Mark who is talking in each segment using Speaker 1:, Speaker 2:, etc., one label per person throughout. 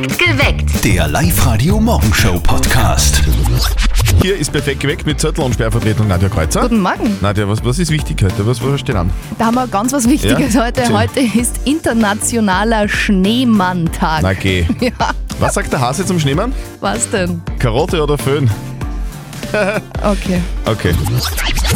Speaker 1: Perfekt geweckt.
Speaker 2: Der Live-Radio-Morgenshow-Podcast.
Speaker 3: Hier ist perfekt geweckt mit Zettel und Sperrvertretung Nadja Kreuzer.
Speaker 4: Guten Morgen.
Speaker 3: Nadja, was, was ist wichtig heute? Was, was steht an?
Speaker 4: Da haben wir ganz was Wichtiges
Speaker 3: Ja?
Speaker 4: heute.
Speaker 3: Erzähl.
Speaker 4: Heute ist internationaler Schneemanntag.
Speaker 3: Na geh.
Speaker 4: Ja,
Speaker 3: Was sagt der Hase zum Schneemann?
Speaker 4: was denn?
Speaker 3: Karotte oder Föhn?
Speaker 4: Okay.
Speaker 3: Okay.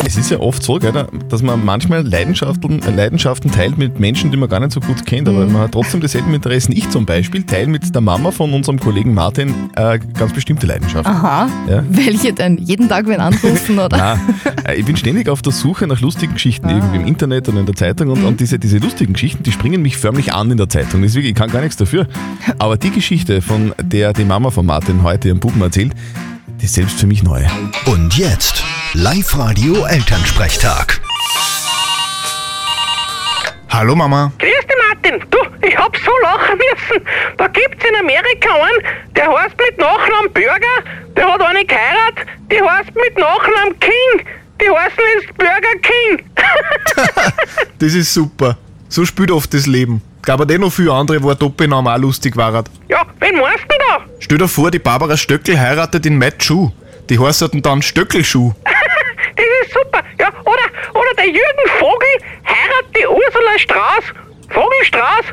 Speaker 3: Es ist ja oft so, gell, dass man manchmal Leidenschaften, Leidenschaften teilt mit Menschen, die man gar nicht so gut kennt, aber man hat trotzdem dieselben Interessen. Ich zum Beispiel teile mit der Mama von unserem Kollegen Martin äh, ganz bestimmte Leidenschaften.
Speaker 4: Aha.
Speaker 3: Ja.
Speaker 4: Welche denn? Jeden Tag wen anrufen, oder?
Speaker 3: Nein, äh, ich bin ständig auf der Suche nach lustigen Geschichten, irgendwie im Internet und in der Zeitung. Und, und diese, diese lustigen Geschichten, die springen mich förmlich an in der Zeitung. Wirklich, ich kann gar nichts dafür. Aber die Geschichte, von der die Mama von Martin heute ihrem Buben erzählt, die ist selbst für mich neu.
Speaker 2: Und jetzt Live-Radio-Elternsprechtag.
Speaker 5: Hallo Mama.
Speaker 6: Grüß dich, Martin. Du, ich hab so lachen müssen. Da gibt's in Amerika einen, der heißt mit Nachnamen Burger, der hat eine geheiratet, die heißt mit Nachnamen King. Die heißen jetzt Burger King.
Speaker 5: Das ist super. So spielt oft das Leben. Gab aber noch viele andere, wo ein Doppelname auch lustig war.
Speaker 6: ja, wen meinst du da?
Speaker 5: Stell dir vor, die Barbara Stöckel heiratet den Matt Schuh. Die heißt dann Stöckelschuh.
Speaker 6: Das ist super. Ja, oder, oder der Jürgen Vogel heiratet die Ursula Strauß. Vogelstrauß.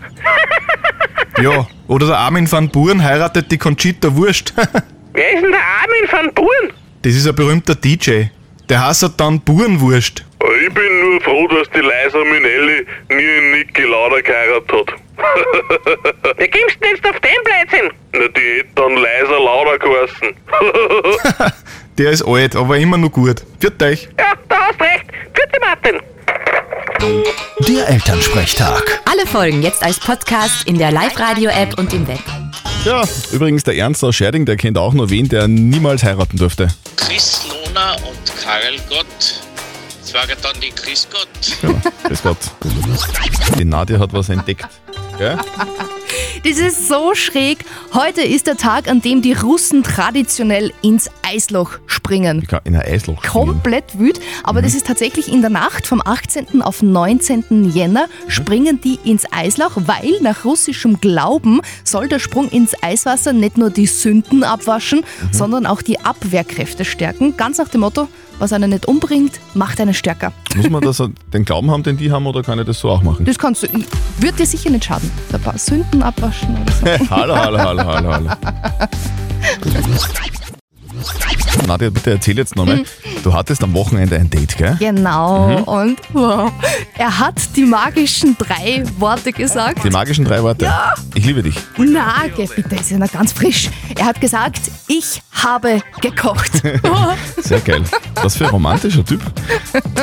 Speaker 5: Ja. Oder der Armin van Buren heiratet die Conchita Wurst.
Speaker 6: Wer ist denn der Armin van Buren?
Speaker 5: Das ist ein berühmter DJ. Der heißt dann Burenwurst.
Speaker 7: Ich bin nur froh, dass die Liza Minnelli nie in Niki Lauda geheiratet hat.
Speaker 6: Wie kommst du denn jetzt auf den Blödsinn?
Speaker 7: Na, die hätte dann Liza Lauda geheißen.
Speaker 5: Der ist alt, aber immer noch gut. Viert euch.
Speaker 6: Ja, da hast recht. Vierte Martin.
Speaker 2: Der Elternsprechtag.
Speaker 1: Alle Folgen jetzt als Podcast in der Live-Radio-App und im Web.
Speaker 3: Ja, übrigens der Ernst aus Scherding, der kennt auch nur wen, der niemals heiraten dürfte.
Speaker 8: Chris Lohner und Karel Gott. Das war ja dann die Chris Gott.
Speaker 3: Ja, grüß Gott. Die Nadja hat was entdeckt.
Speaker 4: Das ist so schräg. Heute ist der Tag, an dem die Russen traditionell ins Eisloch springen.
Speaker 3: In ein Eisloch springen.
Speaker 4: Komplett wüt, aber das ist tatsächlich in der Nacht vom 18. auf 19. Jänner springen die ins Eisloch, weil nach russischem Glauben soll der Sprung ins Eiswasser nicht nur die Sünden abwaschen, sondern auch die Abwehrkräfte stärken. Ganz nach dem Motto, was einen nicht umbringt, macht einen stärker.
Speaker 3: Muss man das, den Glauben haben, den die haben, oder kann ich das so auch machen?
Speaker 4: Das kannst du, wird dir sicher nicht schaden. Ein paar Sünden abwaschen oder so.
Speaker 3: hallo, hallo, hallo, hallo, hallo. Bye. Nadja, bitte erzähl jetzt nochmal. Du hattest am Wochenende ein Date, gell?
Speaker 4: Genau, und wow, er hat die magischen drei Worte gesagt.
Speaker 3: Die magischen drei Worte.
Speaker 4: Ja.
Speaker 3: Ich liebe dich.
Speaker 4: Na, geh bitte, ist ja noch ganz frisch. Er hat gesagt, ich habe gekocht.
Speaker 3: Sehr geil. Was für ein romantischer Typ.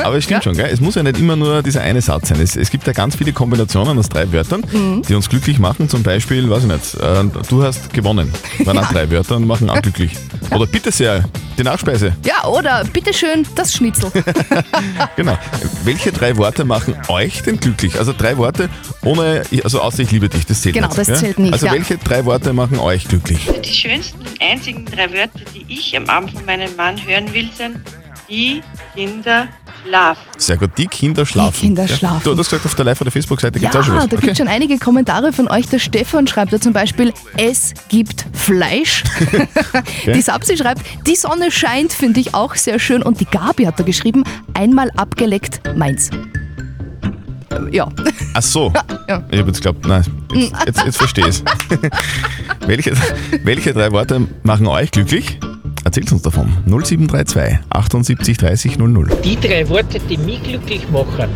Speaker 3: Aber es stimmt schon, gell? Es muss ja nicht immer nur dieser eine Satz sein. Es, es gibt ja ganz viele Kombinationen aus drei Wörtern,
Speaker 4: Mhm.
Speaker 3: die uns glücklich machen. Zum Beispiel, weiß ich nicht, äh, du hast gewonnen. Waren auch drei Wörter und machen auch glücklich. Oder bitte sehr, die Nachspeise.
Speaker 4: ja, oder bitteschön, das Schnitzel.
Speaker 3: Genau. Welche drei Worte machen euch denn glücklich? Also drei Worte ohne, also außer ich liebe dich, das zählt
Speaker 4: Genau,
Speaker 3: nicht.
Speaker 4: das
Speaker 3: ja?
Speaker 4: zählt nicht,
Speaker 3: Also
Speaker 4: ja.
Speaker 3: welche drei Worte machen euch glücklich?
Speaker 9: Die schönsten und einzigen drei Wörter, die ich am Abend von meinem Mann hören will, sind die Kinder schlafen.
Speaker 3: Sehr gut, die Kinder schlafen.
Speaker 4: Kinder
Speaker 3: Ja?
Speaker 4: schlafen.
Speaker 3: Du hast gesagt, auf der Live- oder Facebook-Seite gibt
Speaker 4: Ja,
Speaker 3: es auch schon was.
Speaker 4: da gibt es schon einige Kommentare von euch. Der Stefan schreibt da zum Beispiel, es gibt Fleisch. Die Sapsi schreibt, die Sonne scheint, finde ich auch sehr schön. Und die Gabi hat da geschrieben, einmal abgeleckt, meins. Äh, Ja,
Speaker 3: Ach so.
Speaker 4: Ja.
Speaker 3: Ich habe jetzt geglaubt, nein, jetzt, jetzt, jetzt verstehe ich es. welche, welche drei Worte machen euch glücklich? Erzählt uns davon. 0732 78 30 00.
Speaker 10: Die drei Worte, die mich glücklich machen.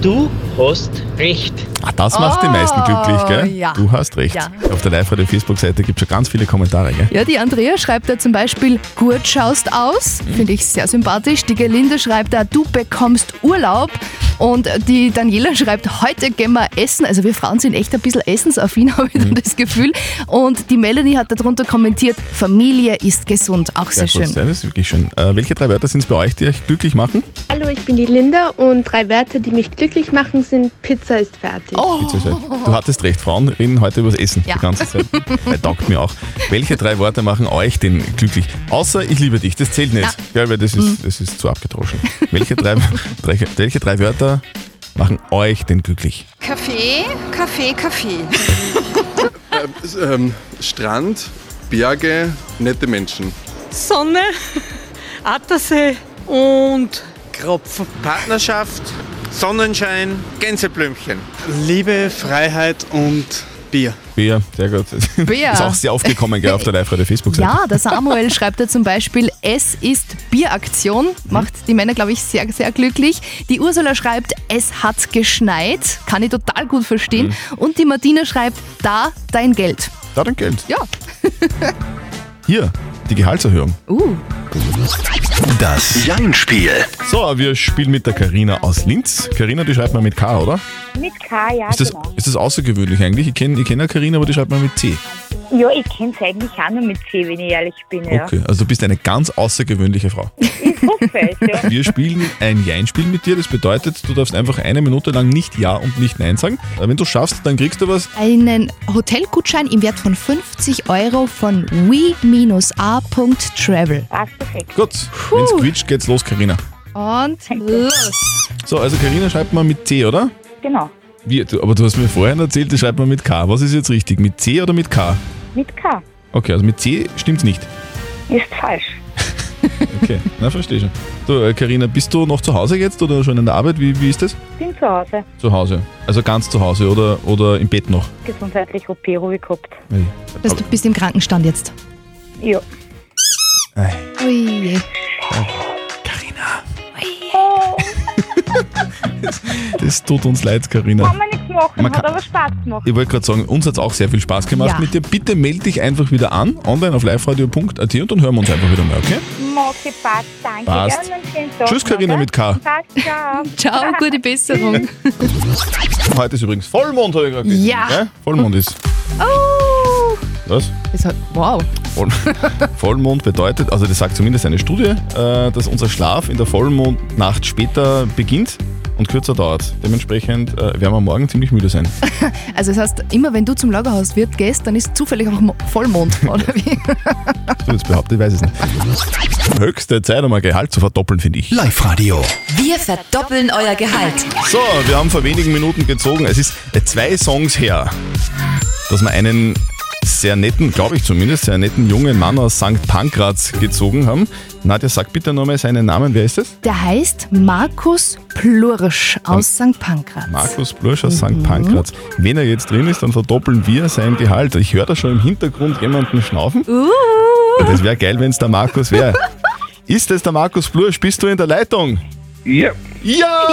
Speaker 10: Du hast recht.
Speaker 3: Ah, das macht die meisten glücklich, gell?
Speaker 4: Oh, ja.
Speaker 3: Du hast recht.
Speaker 4: Ja.
Speaker 3: Auf der Live- oder Facebook-Seite gibt es schon ganz viele Kommentare, gell?
Speaker 4: Ja, die Andrea schreibt da zum Beispiel, gut schaust aus, finde ich sehr sympathisch. Die Gelinde schreibt da, du bekommst Urlaub. Und die Daniela schreibt, heute gehen wir essen. Also wir Frauen sind echt ein bisschen essensaffin, habe ich dann das Gefühl. Und die Melanie hat darunter kommentiert, Familie ist gesund. Auch sehr
Speaker 3: gut,
Speaker 4: schön.
Speaker 3: Das ist wirklich schön. Äh, welche drei Wörter sind es bei euch, die euch glücklich machen?
Speaker 11: Hallo, ich bin die Linda und drei Werte, die mich glücklich machen, sind Pizza ist fertig.
Speaker 4: Oh,
Speaker 3: Du hattest recht, Frauen reden heute übers Essen
Speaker 4: Ja.
Speaker 3: die ganze Zeit. Das taugt mir auch. Welche drei Worte machen euch denn glücklich? Außer ich liebe dich, das zählt nicht. Ja. weil das
Speaker 4: Mhm.
Speaker 3: ist, das ist zu abgedroschen. Welche drei, drei, welche drei Wörter machen euch denn glücklich?
Speaker 12: Kaffee, Kaffee, Kaffee. Äh, s- ähm, Strand, Berge, nette Menschen.
Speaker 13: Sonne, Attersee und Kropfen.
Speaker 14: Partnerschaft, Sonnenschein, Gänseblümchen.
Speaker 15: Liebe, Freiheit und Bier.
Speaker 3: Bier, sehr gut.
Speaker 4: Bier.
Speaker 3: Ist auch sehr oft gekommen, gell, auf der Live-Radio Facebook-Seite.
Speaker 4: Ja, der Samuel schreibt da zum Beispiel, es ist Bieraktion. Macht die Männer, glaube ich, sehr, sehr glücklich. Die Ursula schreibt, es hat geschneit. Kann ich total gut verstehen. Und die Martina schreibt, da dein Geld.
Speaker 3: Da dein Geld.
Speaker 4: Ja.
Speaker 3: Hier, die Gehaltserhöhung.
Speaker 4: Uh.
Speaker 2: Das Jein-Spiel.
Speaker 3: So, wir spielen mit der Karina aus Linz. Karina, die schreibt man mit K, oder?
Speaker 16: Mit K, ja,
Speaker 3: Ist das,
Speaker 16: genau.
Speaker 3: ist das außergewöhnlich eigentlich? Ich kenne ich kenn ja Karina, aber die schreibt man mit C.
Speaker 16: Ja, ich kenne es eigentlich auch nur mit C, wenn ich ehrlich bin. Ja.
Speaker 3: Okay, also du bist eine ganz außergewöhnliche Frau.
Speaker 16: Es, ja.
Speaker 3: Wir spielen ein Jein-Spiel mit dir. Das bedeutet, du darfst einfach eine Minute lang nicht Ja und nicht Nein sagen. Wenn du schaffst, dann kriegst du was.
Speaker 4: Einen Hotelgutschein im Wert von 50 Euro von we-a.travel.
Speaker 16: Passt perfekt.
Speaker 3: Gut, wenn's quietscht, geht's los, Karina.
Speaker 4: Und los.
Speaker 3: So, also Karina schreibt man mit C, oder?
Speaker 16: Genau,
Speaker 3: Wie, du, aber du hast mir vorhin erzählt, die schreibt man mit K. Was ist jetzt richtig? Mit C oder mit K?
Speaker 16: mit K.
Speaker 3: Okay, also mit C stimmt's nicht.
Speaker 16: Ist falsch.
Speaker 3: Okay, na verstehe schon. Du, äh, Karina, bist du noch zu Hause jetzt oder schon in der Arbeit? Wie, wie ist das?
Speaker 16: Bin zu Hause.
Speaker 3: Zu Hause. Also ganz zu Hause oder, oder im Bett noch?
Speaker 16: Gesundheitlich OP-Ruhe gehabt.
Speaker 4: Das, du bist im Krankenstand jetzt.
Speaker 16: Ja.
Speaker 4: Ui.
Speaker 3: Das tut uns leid, Karina.
Speaker 16: Kann man nichts machen,
Speaker 3: Man
Speaker 16: hat
Speaker 3: kann-
Speaker 16: aber Spaß gemacht.
Speaker 3: Ich wollte gerade sagen, uns hat es auch sehr viel Spaß gemacht
Speaker 16: Ja.
Speaker 3: mit dir. Bitte melde dich einfach wieder an, online auf liveradio.at und dann hören wir uns einfach wieder mal, okay?
Speaker 16: Moki, passt, danke.
Speaker 3: Passt.
Speaker 16: Ja, und einen schönen Tag
Speaker 3: Tschüss,
Speaker 16: noch,
Speaker 3: Karina,
Speaker 16: gell?
Speaker 3: mit K.
Speaker 16: Passt, ciao.
Speaker 4: Ciao, gute Besserung.
Speaker 3: Heute ist übrigens Vollmond, habe ich gerade
Speaker 4: Ja.
Speaker 3: Ja, Vollmond ist.
Speaker 4: Oh.
Speaker 3: Was?
Speaker 4: Das hat, wow.
Speaker 3: Voll, Vollmond bedeutet, also das sagt zumindest eine Studie, äh, dass unser Schlaf in der Vollmondnacht später beginnt und kürzer dauert. Dementsprechend äh, werden wir morgen ziemlich müde sein.
Speaker 4: Also das heißt, immer wenn du zum Lagerhaus wird gehst, dann ist zufällig auch Mo- Vollmond, oder wie?
Speaker 3: Du jetzt behauptet, ich weiß es nicht. Höchste Zeit, um ein Gehalt zu verdoppeln, finde ich.
Speaker 2: Live-Radio.
Speaker 1: Wir verdoppeln euer Gehalt.
Speaker 3: So, wir haben vor wenigen Minuten gezogen. Es ist zwei Songs her, dass wir einen sehr netten, glaube ich zumindest, sehr netten jungen Mann aus St. Pankraz gezogen haben. Nadja, sag bitte nochmal seinen Namen. Wer ist das?
Speaker 4: Der heißt Markus Plursch aus St. Pankraz.
Speaker 3: Markus Blursch aus
Speaker 4: Mhm.
Speaker 3: St. Pankraz. Wenn er jetzt drin ist, dann verdoppeln wir sein Gehalt. Ich höre da schon im Hintergrund jemanden schnaufen.
Speaker 4: Uh.
Speaker 3: Das wäre geil, wenn es der Markus wäre. Ist es der Markus Blursch? Bist du in der Leitung?
Speaker 7: Ja.
Speaker 3: Ja!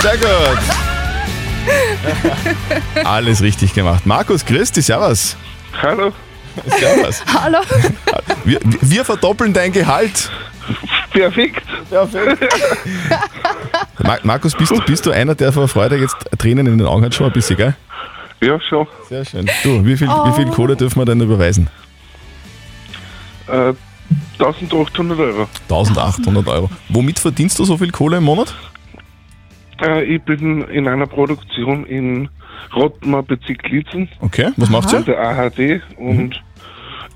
Speaker 3: Sehr gut. Alles richtig gemacht. Markus, grüß dich, servus.
Speaker 7: Hallo.
Speaker 3: Servus.
Speaker 4: Hallo.
Speaker 3: Wir, wir verdoppeln dein Gehalt.
Speaker 7: Perfekt.
Speaker 3: Perfekt. Mar Markus, bist, du- bist du einer, der vor Freude jetzt Tränen in den Augen hat? Schon ein bisschen, gell?
Speaker 7: Ja, schon.
Speaker 3: Sehr schön. Du, wie viel, wie viel Kohle dürfen wir denn überweisen?
Speaker 7: Äh, 1800 Euro.
Speaker 3: 1800 Euro. Womit verdienst du so viel Kohle im Monat?
Speaker 7: Äh, ich bin in einer Produktion in Rottmar Bezirk Lietzen.
Speaker 3: Okay, was macht ihr?
Speaker 7: der AHD und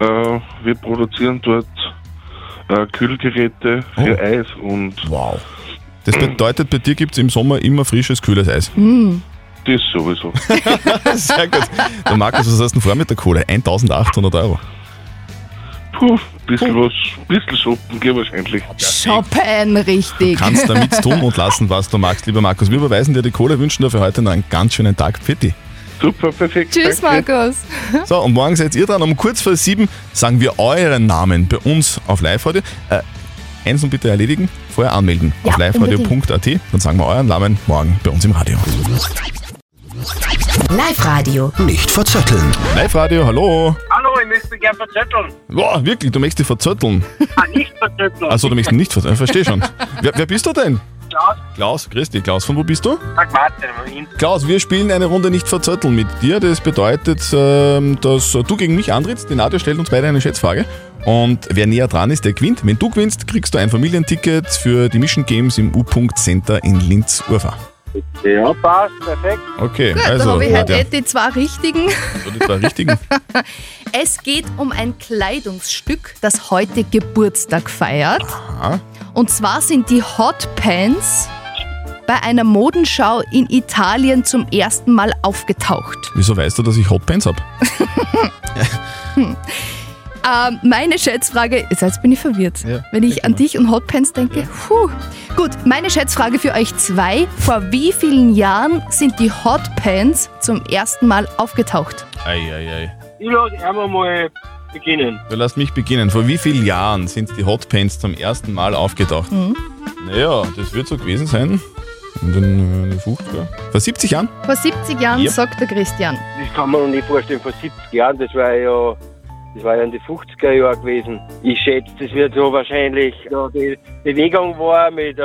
Speaker 7: äh, wir produzieren dort äh, Kühlgeräte für Eis und
Speaker 3: Wow. Das bedeutet, bei dir gibt es im Sommer immer frisches, kühles Eis.
Speaker 4: Mm.
Speaker 7: das sowieso.
Speaker 3: Sehr gut. Der Markus, was hast du denn vor mit der Kohle? 1800 Euro.
Speaker 7: Puh, bisschen was, bisschen shoppen geht wahrscheinlich.
Speaker 4: Shoppen, richtig.
Speaker 3: Du kannst damit tun und lassen, was du magst, lieber Markus. Wir überweisen dir die Kohle, wünschen dir für heute noch einen ganz schönen Tag. Fitti.
Speaker 7: Super, perfekt.
Speaker 4: Tschüss,
Speaker 7: danke.
Speaker 4: Markus.
Speaker 3: So, und morgen seid ihr dran. Um kurz vor sieben sagen wir euren Namen bei uns auf Live-Radio. Äh, eins und bitte erledigen, vorher anmelden
Speaker 4: Ja,
Speaker 3: auf liveradio.at. Dann sagen wir euren Namen morgen bei uns im Radio.
Speaker 1: Live-Radio.
Speaker 2: Nicht verzetteln.
Speaker 3: Live-Radio, hallo.
Speaker 17: Hallo, ich möchte gerne verzetteln.
Speaker 3: Boah, wirklich, du möchtest dich verzötteln.
Speaker 17: Ah, nicht verzetteln.
Speaker 3: Achso, du möchtest nicht verzötteln. Verstehe schon. Wer, wer bist du denn?
Speaker 17: Klaus,
Speaker 3: Klaus, grüß dich. Klaus, von wo bist du?
Speaker 17: sag Martin, Wien.
Speaker 3: Klaus, wir spielen eine Runde nicht verzötteln mit dir. Das bedeutet, ähm, dass du gegen mich antrittst. Die Nadja stellt uns beide eine Schätzfrage. Und wer näher dran ist, der gewinnt. Wenn du gewinnst, kriegst du ein Familienticket für die Mission Games im U-Punkt Center in Linz-Urfa.
Speaker 17: Ja, passt, perfekt.
Speaker 3: Okay,
Speaker 4: Gut, dann
Speaker 3: also,
Speaker 4: habe ich heute
Speaker 3: Nadja,
Speaker 4: eh die zwei richtigen.
Speaker 3: die zwei richtigen.
Speaker 4: Es geht um ein Kleidungsstück, das heute Geburtstag feiert.
Speaker 3: Aha.
Speaker 4: Und zwar sind die Hot Pants bei einer Modenschau in Italien zum ersten Mal aufgetaucht?
Speaker 3: Wieso weißt du, dass ich Hotpants habe?
Speaker 4: Hm. Ähm, meine Schätzfrage, jetzt bin ich verwirrt.
Speaker 3: Ja,
Speaker 4: Wenn ich an dich und Hotpants denke, puh. Gut, meine Schätzfrage für euch zwei. Vor wie vielen Jahren sind die Hotpants zum ersten Mal aufgetaucht?
Speaker 3: Eieiei.
Speaker 17: Ich lasse einmal mal beginnen.
Speaker 3: Du lass mich beginnen. Vor wie vielen Jahren sind die Hotpants zum ersten Mal aufgetaucht?
Speaker 4: Mhm.
Speaker 3: Naja, das wird so gewesen sein. In den äh, 50er. Vor 70 Jahren?
Speaker 4: Vor 70 Jahren,
Speaker 3: Ja.
Speaker 4: sagt der Christian.
Speaker 17: Das kann man noch nicht vorstellen, vor 70 Jahren, das war ja, das war ja in den 50er Jahren gewesen. Ich schätze, das wird so wahrscheinlich, ja, die Bewegung war mit äh,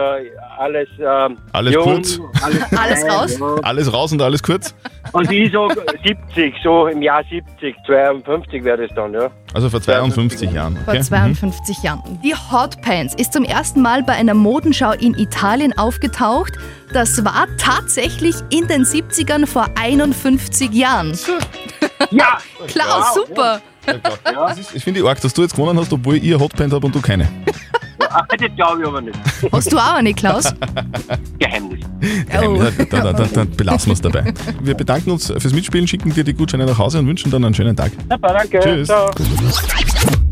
Speaker 17: alles, ähm,
Speaker 3: Alles
Speaker 17: jung,
Speaker 3: kurz.
Speaker 17: Alles,
Speaker 4: Alles
Speaker 17: klein,
Speaker 4: raus?
Speaker 17: Ja.
Speaker 3: Alles raus und alles kurz?
Speaker 17: Und ich sag 70, so im Jahr 70, 52 wäre das dann, ja.
Speaker 3: Also vor 52 Jahren.
Speaker 4: Vor
Speaker 3: Okay.
Speaker 4: 52 Jahren. Die Hotpants ist zum ersten Mal bei einer Modenschau in Italien aufgetaucht. Das war tatsächlich in den 70ern vor 51 Jahren.
Speaker 17: Ja!
Speaker 4: Klar,
Speaker 17: Wow,
Speaker 4: super.
Speaker 3: Das ist, ich finde ich arg, dass du jetzt gewonnen hast, obwohl ich ein Hotpant habe und du keine.
Speaker 17: Ach, das glaube ich aber nicht.
Speaker 4: Hast du auch eine, Klaus?
Speaker 17: Geheimnis.
Speaker 4: Oh.
Speaker 3: Dann, dann, dann, dann belassen wir es dabei. Wir bedanken uns fürs Mitspielen, schicken dir die Gutscheine nach Hause und wünschen dann einen schönen Tag.
Speaker 17: Super, danke.
Speaker 3: Tschüss.
Speaker 17: Ciao.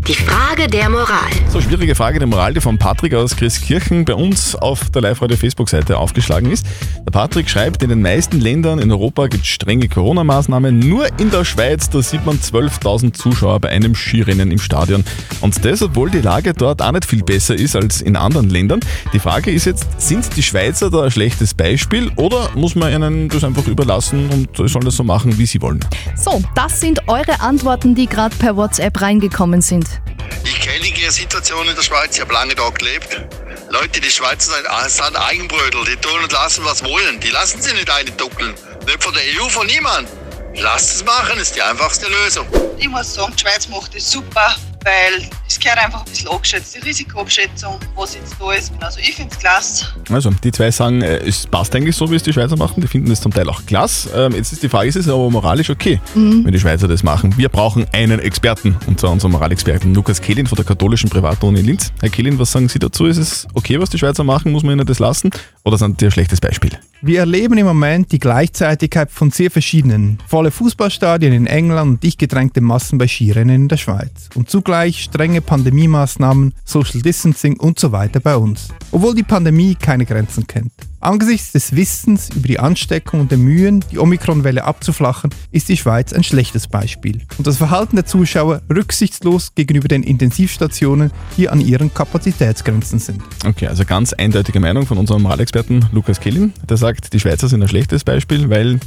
Speaker 1: Die Frage der Moral.
Speaker 3: So, schwierige Frage der Moral, die von Patrick aus Christkirchen bei uns auf der Live-Radio-Facebook-Seite aufgeschlagen ist. Der Patrick schreibt, in den meisten Ländern in Europa gibt es strenge Corona-Maßnahmen. Nur in der Schweiz, da sieht man 12.000 Zuschauer bei einem Skirennen im Stadion. Und das, obwohl die Lage dort auch nicht viel besser ist als in anderen Ländern. Die Frage ist jetzt, sind die Schweizer da ein schlechtes Beispiel oder muss man ihnen das einfach überlassen und sollen das so machen, wie sie wollen?
Speaker 4: So, das sind eure Antworten, die gerade per WhatsApp reingekommen sind.
Speaker 18: Ich kenne die Situation in der Schweiz, ich habe lange dort gelebt. Leute, die Schweizer sind, ah, sind Eigenbrödel, die tun und lassen, was wollen. Die lassen sie nicht einduckeln. Nicht von der EU, von niemand. Lasst es machen, ist die einfachste Lösung.
Speaker 19: Ich muss sagen, die Schweiz macht das super, weil es gehört einfach ein bisschen angeschätzt, die Risikoabschätzung, was jetzt da ist. Also ich finde es klasse.
Speaker 3: Also, die zwei sagen, äh, es passt eigentlich so, wie es die Schweizer machen. Die finden es zum Teil auch klasse. Ähm, jetzt ist die Frage, ist es aber moralisch okay,
Speaker 4: Mhm.
Speaker 3: wenn die Schweizer das machen? Wir brauchen einen Experten, und zwar unseren Moralexperten Lukas Kehlin von der katholischen Privatuni Linz. Herr Kehlin, was sagen Sie dazu? Ist es okay, was die Schweizer machen? Muss man ihnen das lassen? Oder sind die ein schlechtes Beispiel?
Speaker 20: Wir erleben im Moment die Gleichzeitigkeit von sehr verschiedenen. Volle Fußballstadien in England und dicht gedrängte Massen bei Skirennen in der Schweiz. Und zugleich strenge Pandemie-Maßnahmen, Social Distancing und so weiter bei uns. Obwohl die Pandemie keine Grenzen kennt. Angesichts des Wissens über die Ansteckung und der Mühen, die Omikronwelle abzuflachen, ist die Schweiz ein schlechtes Beispiel. Und das Verhalten der Zuschauer rücksichtslos gegenüber den Intensivstationen, die an ihren Kapazitätsgrenzen sind.
Speaker 3: Okay, also ganz eindeutige Meinung von unserem Moralexperten Lukas Kehlin. Der sagt, die Schweizer sind ein schlechtes Beispiel, weil,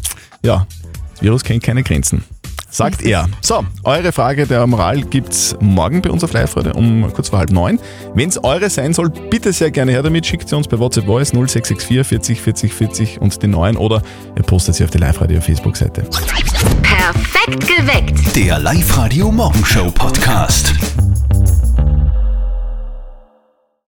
Speaker 3: ja, das Virus kennt keine Grenzen. Sagt er. So, eure Frage der Moral gibt's morgen bei uns auf Live-Radio um kurz vor halb neun. Wenn's eure sein soll, bitte sehr gerne her damit. Schickt sie uns bei WhatsApp Voice 0664 40 40 40 und den neuen oder ihr postet sie auf die Live-Radio Facebook-Seite.
Speaker 1: Perfekt geweckt.
Speaker 2: Der Live-Radio Morgenshow Podcast.